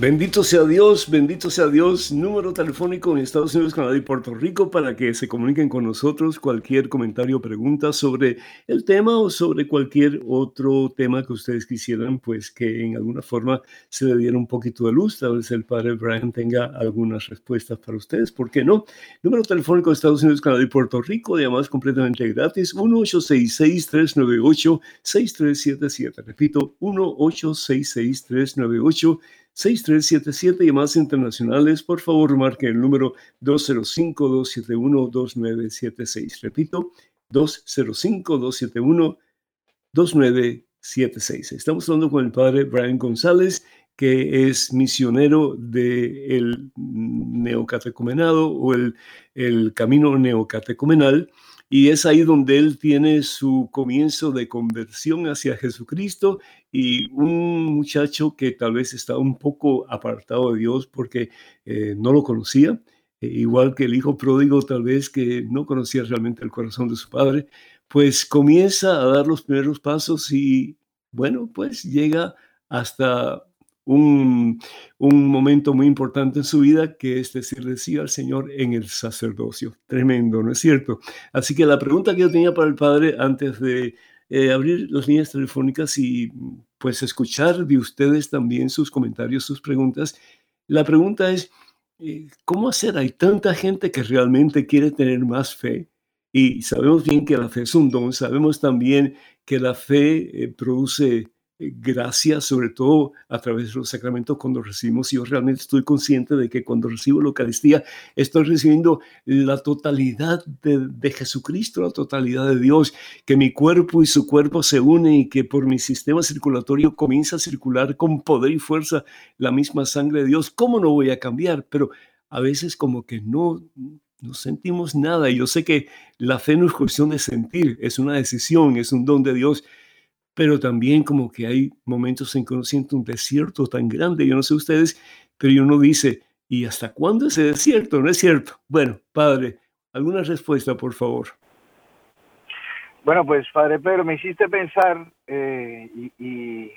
Bendito sea Dios, bendito sea Dios. Número telefónico en Estados Unidos, Canadá y Puerto Rico para que se comuniquen con nosotros cualquier comentario o pregunta sobre el tema o sobre cualquier otro tema que ustedes quisieran, pues que en alguna forma se le diera un poquito de luz. Tal vez el padre Brian tenga algunas respuestas para ustedes. ¿Por qué no? Número telefónico de Estados Unidos, Canadá y Puerto Rico, llamadas completamente gratis, 1-866-398-6377. Repito, 1-866-398-6377. 6377 llamadas internacionales, por favor marque el número 205-271-2976. Repito, 205-271-2976. Estamos hablando con el padre Brian González, que es misionero del neocatecumenado o el, el camino neocatecumenal y es ahí donde él tiene su comienzo de conversión hacia Jesucristo y un muchacho que tal vez está un poco apartado de Dios porque eh, no lo conocía, e igual que el hijo pródigo tal vez que no conocía realmente el corazón de su padre, pues comienza a dar los primeros pasos y bueno, pues llega hasta un, momento muy importante en su vida, que es decir, sí al Señor en el sacerdocio. Tremendo, ¿no es cierto? Así que la pregunta que yo tenía para el Padre antes de eh, abrir las líneas telefónicas y pues escuchar de ustedes también sus comentarios, sus preguntas, la pregunta es, eh, ¿cómo hacer? Hay tanta gente que realmente quiere tener más fe. Y sabemos bien que la fe es un don, sabemos también que la fe eh, produce gracias, sobre todo a través de los sacramentos cuando recibimos. Yo realmente estoy consciente de que cuando recibo la Eucaristía estoy recibiendo la totalidad de, Jesucristo, la totalidad de Dios, que mi cuerpo y su cuerpo se unen y que por mi sistema circulatorio comienza a circular con poder y fuerza la misma sangre de Dios. ¿Cómo no voy a cambiar? Pero a veces como que no, no sentimos nada. Y yo sé que la fe no es cuestión de sentir, es una decisión, es un don de Dios pero también como que hay momentos en que uno siente un desierto tan grande, yo no sé ustedes, pero uno dice, ¿y hasta cuándo ese desierto? ¿No es cierto? Bueno, padre, alguna respuesta, por favor. Bueno, pues padre Pedro, me hiciste pensar eh, y,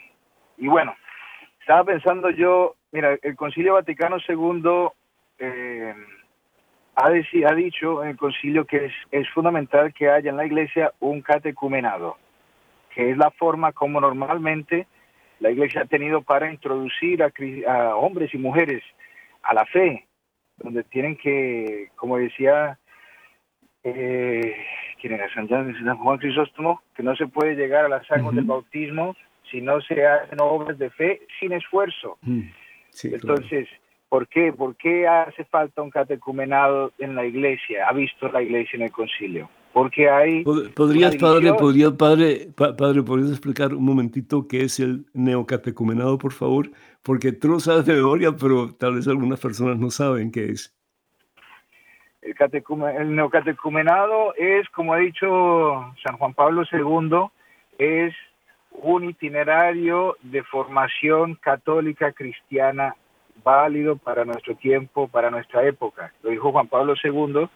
y, bueno, estaba pensando yo, mira, el Concilio Vaticano II eh, ha, dicho en el concilio que es fundamental que haya en la iglesia un catecumenado que es la forma como normalmente la iglesia ha tenido para introducir a, hombres y mujeres a la fe, donde tienen que, como decía, eh, ¿quién era San, Juan Crisóstomo? Que no se puede llegar a las aguas del bautismo si no se hacen obras de fe sin esfuerzo. Entonces, ¿por qué? ¿Por qué hace falta un catecumenado en la iglesia? ¿Ha visto la iglesia en el concilio? Porque hay... ¿Podrías, padre, podría, padre, padre, ¿podrías explicar un momentito qué es el neocatecumenado, por favor? Porque tú lo sabes de memoria, pero tal vez algunas personas no saben qué es. El, el neocatecumenado es, como ha dicho San Juan Pablo II, es un itinerario de formación católica cristiana válido para nuestro tiempo, para nuestra época. Lo dijo Juan Pablo II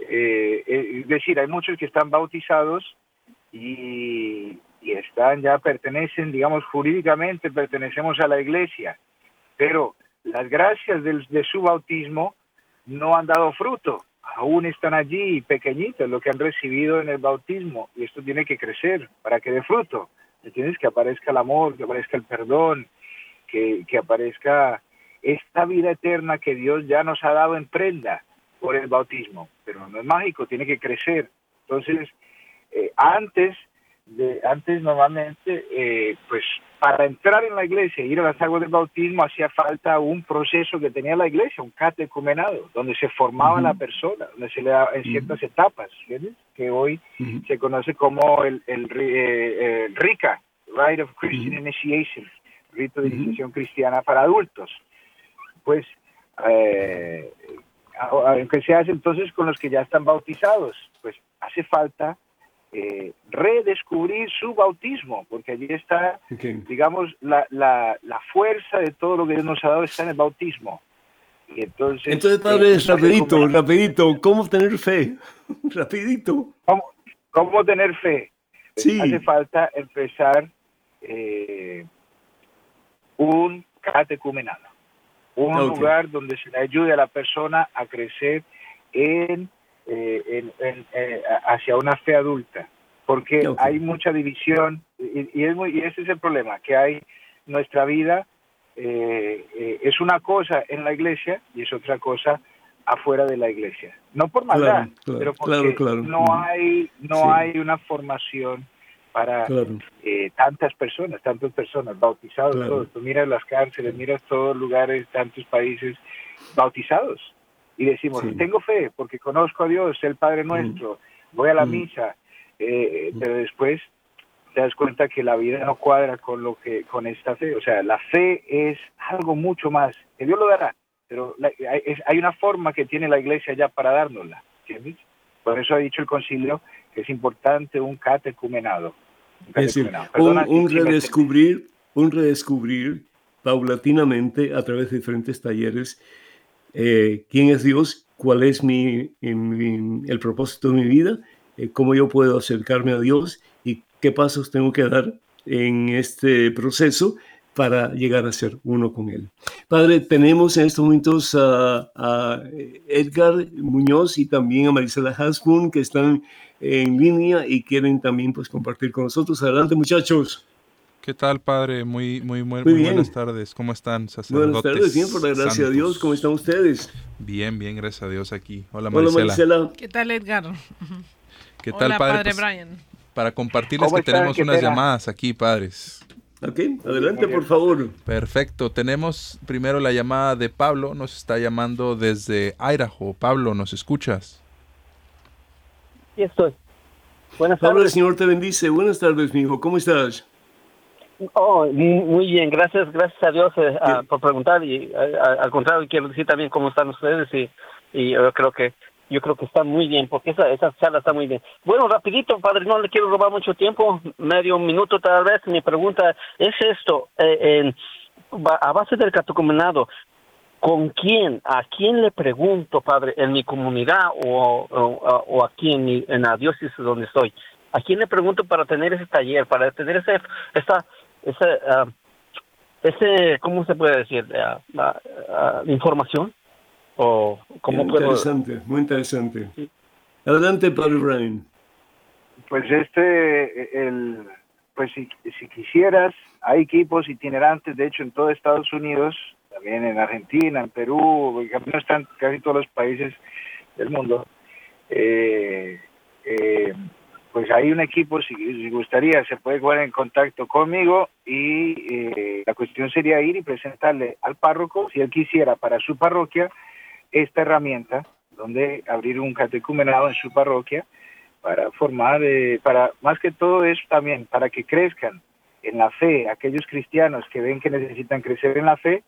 eh, eh, es decir, hay muchos que están bautizados y, están ya pertenecen, digamos, jurídicamente pertenecemos a la iglesia, pero las gracias de su bautismo no han dado fruto, aún están allí pequeñitos lo que han recibido en el bautismo y esto tiene que crecer para que dé fruto. tienes Que aparezca el amor, que aparezca el perdón, que, que aparezca esta vida eterna que Dios ya nos ha dado en prenda por el bautismo, pero no es mágico, tiene que crecer. Entonces, eh, antes, de, antes normalmente, eh, pues para entrar en la iglesia, ir a las aguas del bautismo, hacía falta un proceso que tenía la iglesia, un catecumenado, donde se formaba la persona, donde se le da en ciertas etapas, que hoy se conoce como el, el, eh, RICA, Rite of Christian Initiation, rito de iniciación cristiana para adultos. Pues eh, se hace entonces con los que ya están bautizados, pues hace falta eh, redescubrir su bautismo, porque allí está, digamos, la, la, la, fuerza de todo lo que Dios nos ha dado está en el bautismo. Y entonces, entonces padre, eh, rapidito, rapidito, ¿cómo tener fe? rapidito. ¿Cómo, tener fe? Pues sí. Hace falta empezar eh, un catecumenado. Un lugar donde se le ayude a la persona a crecer en, eh, en- en, eh, hacia una fe adulta, porque hay mucha división y, y es muy, y ese es el problema, que hay nuestra vida eh, eh, es una cosa en la iglesia y es otra cosa afuera de la iglesia. No por maldad, Claro, claro, pero porque claro, no hay no Sí. hay una formación para Claro. eh, tantas personas, tantas personas bautizados Claro. todos. Tú miras las cárceles, miras todos lugares, tantos países bautizados y decimos, Sí. tengo fe porque conozco a Dios, el Padre nuestro, voy a la Mm. misa, eh, pero después te das cuenta que la vida no cuadra con lo que con esta fe, o sea, la fe es algo mucho más, que Dios lo dará, pero la- hay, es- hay una forma que tiene la iglesia ya para dárnosla, ¿entiendes? Por eso ha dicho el concilio que es importante un catecumenado. Es decir, un, un redescubrir, un redescubrir paulatinamente a través de diferentes talleres eh, quién es Dios, cuál es mi- el propósito de mi vida, eh, cómo yo puedo acercarme a Dios y qué pasos tengo que dar en este proceso para llegar a ser uno con Él. Padre, tenemos en estos momentos a, a Edgar Muñoz y también a Marisela Hasbun que están en línea y quieren también pues compartir con nosotros. Adelante muchachos. ¿Qué tal, padre? Muy, muy, muy, buenas tardes. ¿Cómo están, Buenas sacerdotes? tardes, bien, por la gracia de Dios. ¿Cómo están ustedes? Bien, bien, gracias a Dios aquí. Hola, Hola Marisela. Marisela. ¿Qué tal, Edgar? ¿Qué tal, Hola, padre? padre Pues, Brian. para compartirles ¿Cómo que tenemos unas llamadas aquí, padres. Ok, adelante por favor. Perfecto. Tenemos primero la llamada de Pablo. Nos está llamando desde Idaho. Pablo, ¿nos escuchas? Aquí estoy. Buenas Pablo, el tardes. Señor te bendice. Buenas tardes, mi hijo. ¿Cómo estás? Oh, mu- muy bien, gracias, gracias a Dios eh, Bien. por preguntar y eh, a- al contrario quiero decir también cómo están ustedes y, y yo creo que yo creo que están muy bien porque esa esa charla está muy bien. Bueno, rapidito, padre, no le quiero robar mucho tiempo, medio minuto tal vez. Mi pregunta es esto, eh, ba- a base del catecumenado, ¿con quién, a quién le pregunto, padre, en mi comunidad o, o, o aquí en, mi, en la diócesis donde estoy? ¿A quién le pregunto para tener ese taller, para tener ese, esa, esa, ah, ese, ¿cómo se puede decir? Ah, ah, información o cómo Muy puedo. interesante, muy interesante. Adelante, Padre Brian. Pues este, el, pues si, si quisieras, hay equipos itinerantes, de hecho en todo Estados Unidos, también en Argentina, en Perú, en cambio están casi todos los países del mundo. Eh, eh, pues hay un equipo, si, si gustaría, se puede poner en contacto conmigo y eh, la cuestión sería ir y presentarle al párroco, si él quisiera, para su parroquia, esta herramienta, donde abrir un catecumenado en su parroquia para formar, eh, para más que todo es también para que crezcan en la fe, aquellos cristianos que ven que necesitan crecer en la fe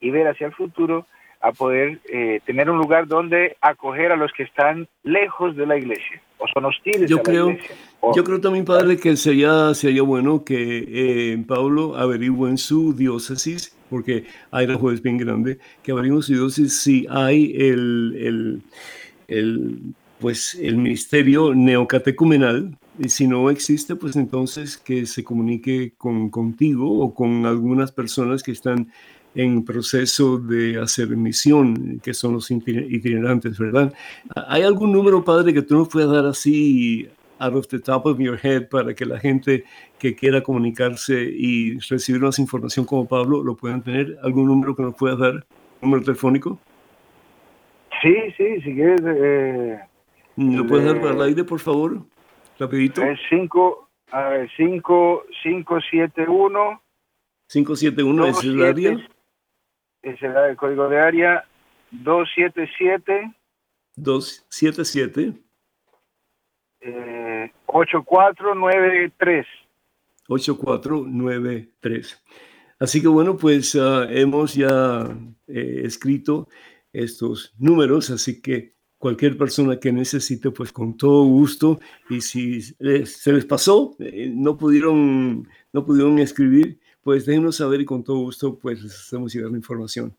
y ver hacia el futuro a poder eh, tener un lugar donde acoger a los que están lejos de la iglesia o son hostiles Yo a la creo, iglesia. O- yo creo también, Padre, que sería, sería bueno que eh, Pablo averigüe en su diócesis, porque Idaho es bien grande, que en su diócesis si hay el, el, el, pues, el ministerio neocatecumenal, y si no existe, pues entonces que se comunique con, contigo o con algunas personas que están en proceso de hacer misión, que son los itiner- itinerantes, ¿verdad? ¿Hay algún número, padre, que tú nos puedas dar así out of the top of your head para que la gente que quiera comunicarse y recibir más información como Pablo lo puedan tener? ¿Algún número que nos puedas dar? ¿Número telefónico? Sí, sí, si quieres, eh, ¿Lo puedes dar Eh, para el aire, por favor? Rapidito. es 5, a ver, 5, 5, 7, 1. 571 es el área. Es el, el código de área 277 277 eh, 8493. 8493. Así que bueno, pues ah, hemos ya eh, escrito estos números, así que cualquier persona que necesite, pues con todo gusto, y si se les pasó, eh, no pudieron, no pudieron escribir, pues déjenos saber y con todo gusto, pues les hacemos llegar la información.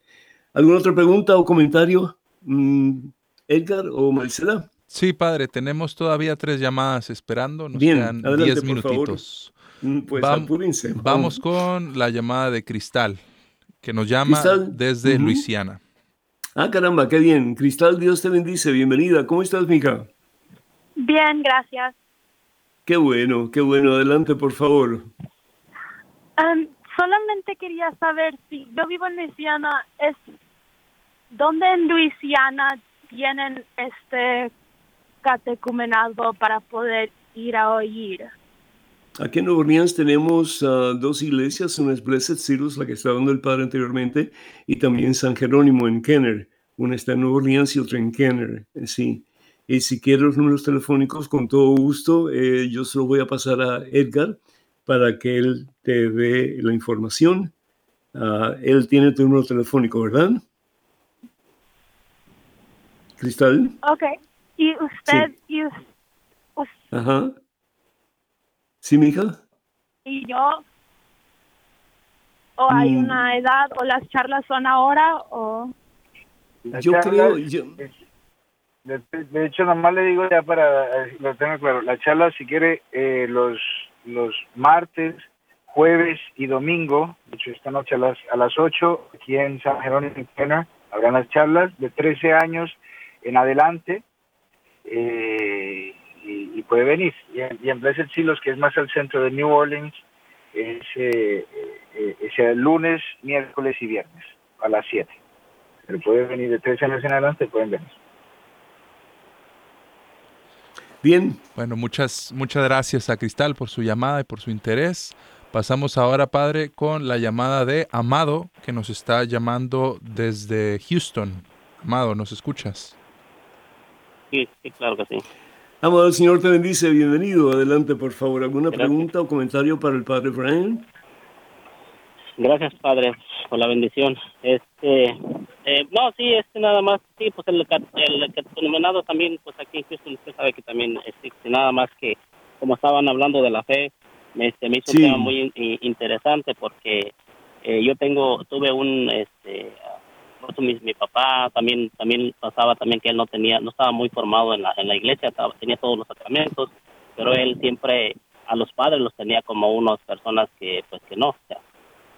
¿Alguna otra pregunta o comentario? Mm, Edgar o Maricela? Sí, padre, tenemos todavía tres llamadas esperando. Nos Bien, quedan adelante, diez por favor. minutitos. Mm, Pues Vam-. Vamos con la llamada de Cristal. que nos llama Cristal. desde. Luisiana. Ah, caramba, qué bien. Cristal, Dios te bendice. Bienvenida. ¿Cómo estás, mija? Bien, gracias. Qué bueno, qué bueno. Adelante, por favor. Am, solamente quería saber si yo vivo en Luisiana, es ¿dónde en Luisiana tienen este catecumenado para poder ir a oír? Aquí en Nueva Orleans tenemos ah, dos iglesias, una es Blessed Cyrus, la que estaba dando el padre anteriormente, y también San Jerónimo en Kenner. Una está en Nueva Orleans y otra en Kenner, eh, sí. Y si quieres los números telefónicos, con todo gusto, eh, yo se lo voy a pasar a Edgar para que él te dé la información. Ah, él tiene tu número telefónico, ¿verdad? Cristal. Ok. ¿Y usted y, us- us- Ajá. ¿Sí, mija? y yo? ¿O hay Mm. una edad o las charlas son ahora o...? Las Yo charlas, creo, yo- de, de hecho, nomás le digo ya para eh, lo tengo claro. La charla, si quiere, eh, los los martes, jueves y domingo, de hecho, esta noche a las a las 8, aquí en San Jerónimo en Kenner, habrán las charlas de 13 años en adelante. eh, y, puede venir. Y en, y en Blessed Silos, que es más al centro de New Orleans, es, eh, eh, es el lunes, miércoles y viernes a las 7. Pero puede venir de 13 años en adelante, pueden venir. Bien, Bueno, muchas, muchas gracias a Cristal por su llamada y por su interés. Pasamos ahora, Padre, con la llamada de Amado, que nos está llamando desde Houston. Amado, ¿nos escuchas? Sí, sí, claro que sí. Amado, el Señor te bendice. Bienvenido. Adelante, por favor. ¿Alguna Gracias. pregunta o comentario para el Padre Brian? Gracias, Padre, por la bendición. Este, eh, no, sí, este nada más, sí, pues el, el catecumenado también, pues aquí en Houston usted sabe que también existe, nada más que como estaban hablando de la fe, me, este, me hizo Sí. un tema muy in- interesante porque eh, yo tengo, tuve un, este, pues, mi, mi papá también, también pasaba también que él no tenía, no estaba muy formado en la, en la iglesia, estaba- tenía todos los sacramentos, pero él siempre a los padres los tenía como unas personas que, pues que no, o sea,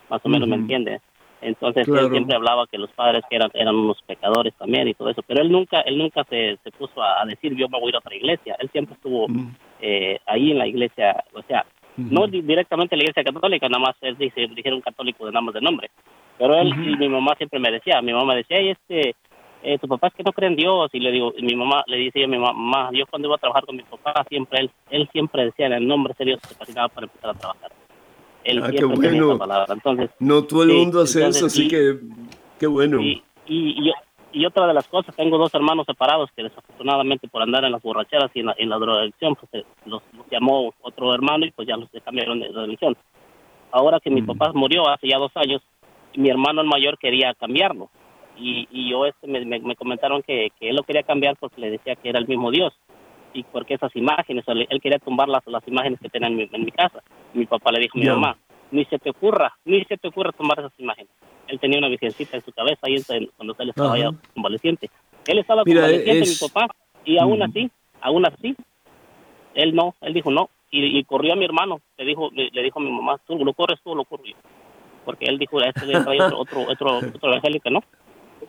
más o menos me entiende. Entonces Claro. él siempre hablaba que los padres que eran, eran unos pecadores también y todo eso, pero él nunca, él nunca se, se puso a, a decir yo me voy a ir a otra iglesia, él siempre estuvo eh, ahí en la iglesia, o sea, no di- directamente en la iglesia católica, nada más él dice, dijeron católico de nada más de nombre, pero él y mi mamá siempre me decía, mi mamá decía, "Ey, este, eh, tu papá es que no cree en Dios y le digo, y mi mamá le dice a mi mamá, yo cuando iba a trabajar con mi papá siempre él, él siempre decía en el nombre de Dios se fascinaba para empezar a trabajar. Él Ah, qué bueno. esa palabra, entonces No todo el Sí, mundo hace entonces, eso, así y- que qué bueno. y, y, y, y otra de las cosas, tengo dos hermanos separados que desafortunadamente por andar en las borracheras y en la, en la drogadicción, pues eh, los, los llamó otro hermano y pues ya los cambiaron de religión. Ahora que mi Mm. papá murió hace ya dos años, mi hermano el mayor quería cambiarlo. Y, y yo este me, me, me comentaron que, que él lo quería cambiar porque le decía que era el mismo Dios. Y porque esas imágenes, él, quería tumbar las, las imágenes que tenía en mi, en mi casa. Mi papá le dijo a mi mamá, ni se te ocurra, ni se te ocurra tomar esas imágenes. Él tenía una virgencita en su cabeza ahí cuando él estaba ya convaleciente. Él estaba Mira, convaleciente, es- mi papá, y aún Mm. así, aún así, él no, él dijo no, y, y corrió a mi hermano, le dijo, le, le dijo a mi mamá, tú lo corres, tú lo corro yo. Porque él dijo, este le trae otro, otro, otro, otro evangélico, ¿no?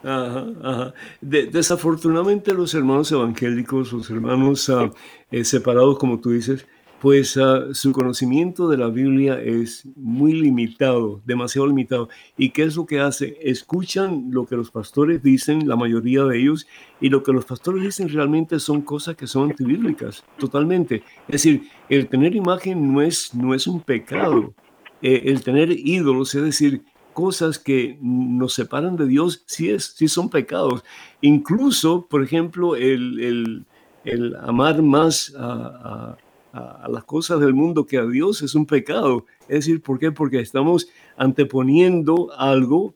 Ajá, ajá. De- desafortunadamente los hermanos evangélicos, los hermanos ah, eh, separados, como tú dices, pues ah, su conocimiento de la Biblia es muy limitado, demasiado limitado. ¿Y qué es lo que hace? Escuchan lo que los pastores dicen, la mayoría de ellos, y lo que los pastores dicen realmente son cosas que son antibíblicas, totalmente. Es decir, el tener imagen no es, no es un pecado. Eh, el tener ídolos, es decir, cosas que nos separan de Dios, sí, es, sí son pecados. Incluso, por ejemplo, el, el- el amar más a, a- a- las cosas del mundo que a Dios es un pecado. Es decir, ¿por qué? Porque estamos anteponiendo algo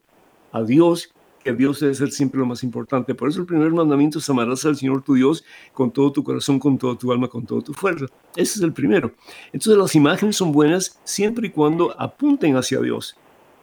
a Dios, que Dios debe ser siempre lo más importante. Por eso el primer mandamiento es amarás al Señor tu Dios con todo tu corazón, con toda tu alma, con toda tu fuerza. Ese es el primero. Entonces las imágenes son buenas siempre y cuando apunten hacia Dios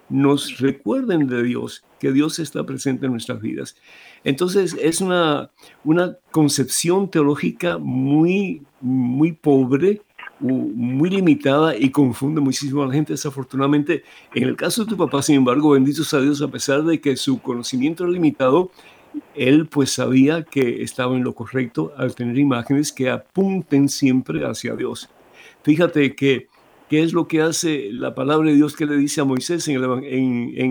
nos recuerden de Dios, que Dios está presente en nuestras vidas. Entonces es una, una concepción teológica muy, muy pobre muy limitada y confunde muchísimo a la gente, desafortunadamente. En el caso de tu papá, sin embargo, bendito sea Dios, a pesar de que su conocimiento era limitado, él pues sabía que estaba en lo correcto al tener imágenes que apunten siempre hacia Dios. Fíjate que ¿Qué es lo que hace la palabra de Dios que le dice a Moisés en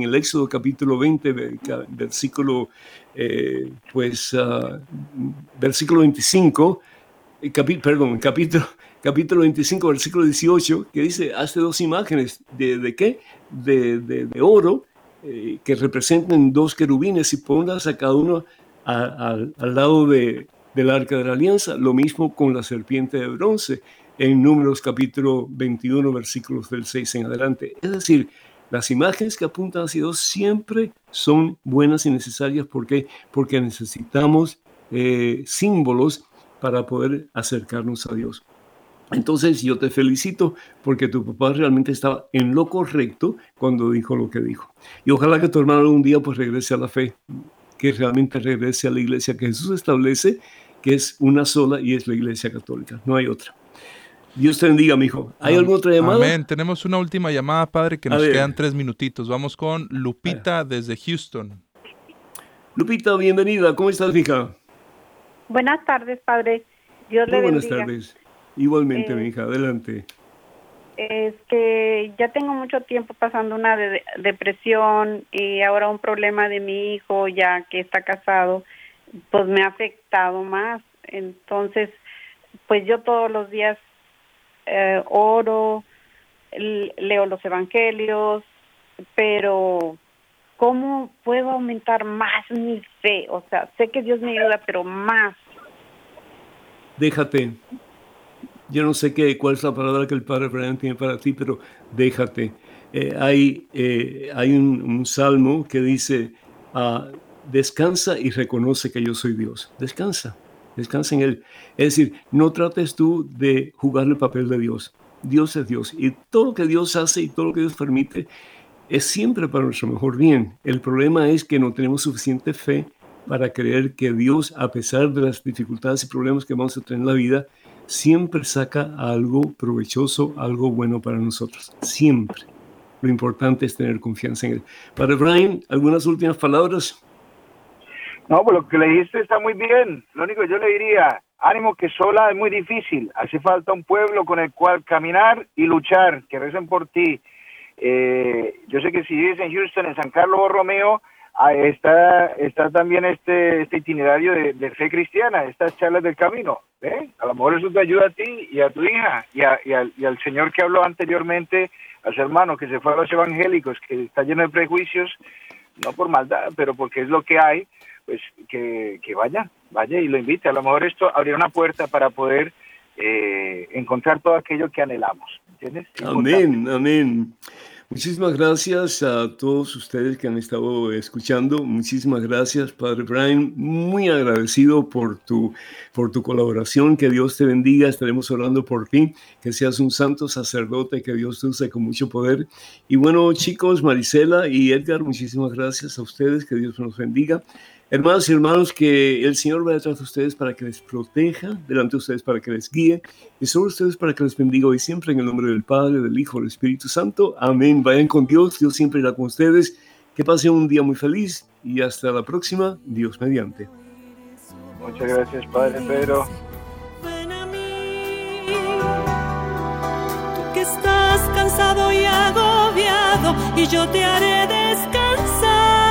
el, Éxodo capítulo 20, versículo, eh, pues, uh, versículo 25, eh, perdón, capítulo, capítulo 25, versículo 18, que dice, hazte dos imágenes, ¿de, de qué? De, de, oro, eh, que representen dos querubines y pongas a cada uno al lado de, del arca de la alianza, lo mismo con la serpiente de bronce en Números capítulo 21, versículos del 6 en adelante. Es decir, las imágenes que apuntan hacia Dios siempre son buenas y necesarias. ¿Por qué? Porque necesitamos eh, símbolos para poder acercarnos a Dios. Entonces yo te felicito porque tu papá realmente estaba en lo correcto cuando dijo lo que dijo. Y ojalá que tu hermano un día pues regrese a la fe, que realmente regrese a la iglesia que Jesús establece, que es una sola y es la iglesia católica, no hay otra. Dios te bendiga, mijo. ¿Hay alguna otra llamada? Amén. Tenemos una última llamada, padre, que nos quedan tres minutitos. Vamos con Lupita desde Houston. Lupita, bienvenida. ¿Cómo estás, hija? Buenas tardes, padre. Dios le bendiga. Buenas tardes. Igualmente, mi hija. Adelante. Es que ya tengo mucho tiempo pasando una depresión y ahora un problema de mi hijo, ya que está casado, pues me ha afectado más. Entonces, pues yo todos los días eh, oro, leo los evangelios, pero ¿cómo puedo aumentar más mi fe? O sea, sé que Dios me ayuda, pero más. Déjate. Yo no sé qué, cuál es la palabra que el Padre Brian tiene para ti, pero déjate. Eh, hay eh, hay un, salmo que dice, ah, descansa y reconoce que yo soy Dios. Descansa descansa en Él. Es decir, no trates tú de jugar el papel de Dios. Dios es Dios y todo lo que Dios hace y todo lo que Dios permite es siempre para nuestro mejor bien. El problema es que no tenemos suficiente fe para creer que Dios, a pesar de las dificultades y problemas que vamos a tener en la vida, siempre saca algo provechoso, algo bueno para nosotros. Siempre. Lo importante es tener confianza en Él. Para Brian, ¿algunas últimas palabras? No, pues lo que le dijiste está muy bien. Lo único que yo le diría, ánimo que sola es muy difícil. Hace falta un pueblo con el cual caminar y luchar, que recen por ti. Eh, yo sé que si vives en Houston, en San Carlos Borromeo, ah, está, está también este, este itinerario de, fe cristiana, estas charlas del camino. A lo mejor eso te ayuda a ti y a tu hija y, y, al, y al señor que habló anteriormente, a su hermano que se fue a los evangélicos, que está lleno de prejuicios, no por maldad, pero porque es lo que hay pues que, vaya, vaya y lo invite. A lo mejor esto abrirá una puerta para poder eh, encontrar todo aquello que anhelamos. ¿Entiendes? Amén, amén. Muchísimas gracias a todos ustedes que han estado escuchando. Muchísimas gracias, Padre Brian. Muy agradecido por tu, por tu colaboración. Que Dios te bendiga. Estaremos orando por ti. Que seas un santo sacerdote. Que Dios te use con mucho poder. Y bueno, chicos, Marisela y Edgar, muchísimas gracias a ustedes. Que Dios nos bendiga. Hermanos y hermanos, que el Señor vaya detrás de ustedes para que les proteja, delante de ustedes para que les guíe y sobre ustedes para que les bendiga hoy siempre en el nombre del Padre, del Hijo, del Espíritu Santo. Amén. Vayan con Dios, Dios siempre irá con ustedes. Que pasen un día muy feliz y hasta la próxima, Dios mediante. Muchas gracias, Padre Pedro. Ven a mí, tú que estás cansado y agobiado, y yo te haré descansar.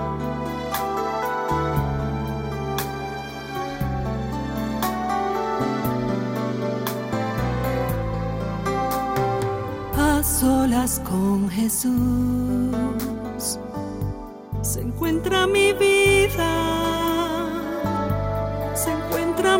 solas con Jesús. Se encuentra mi vida, se encuentra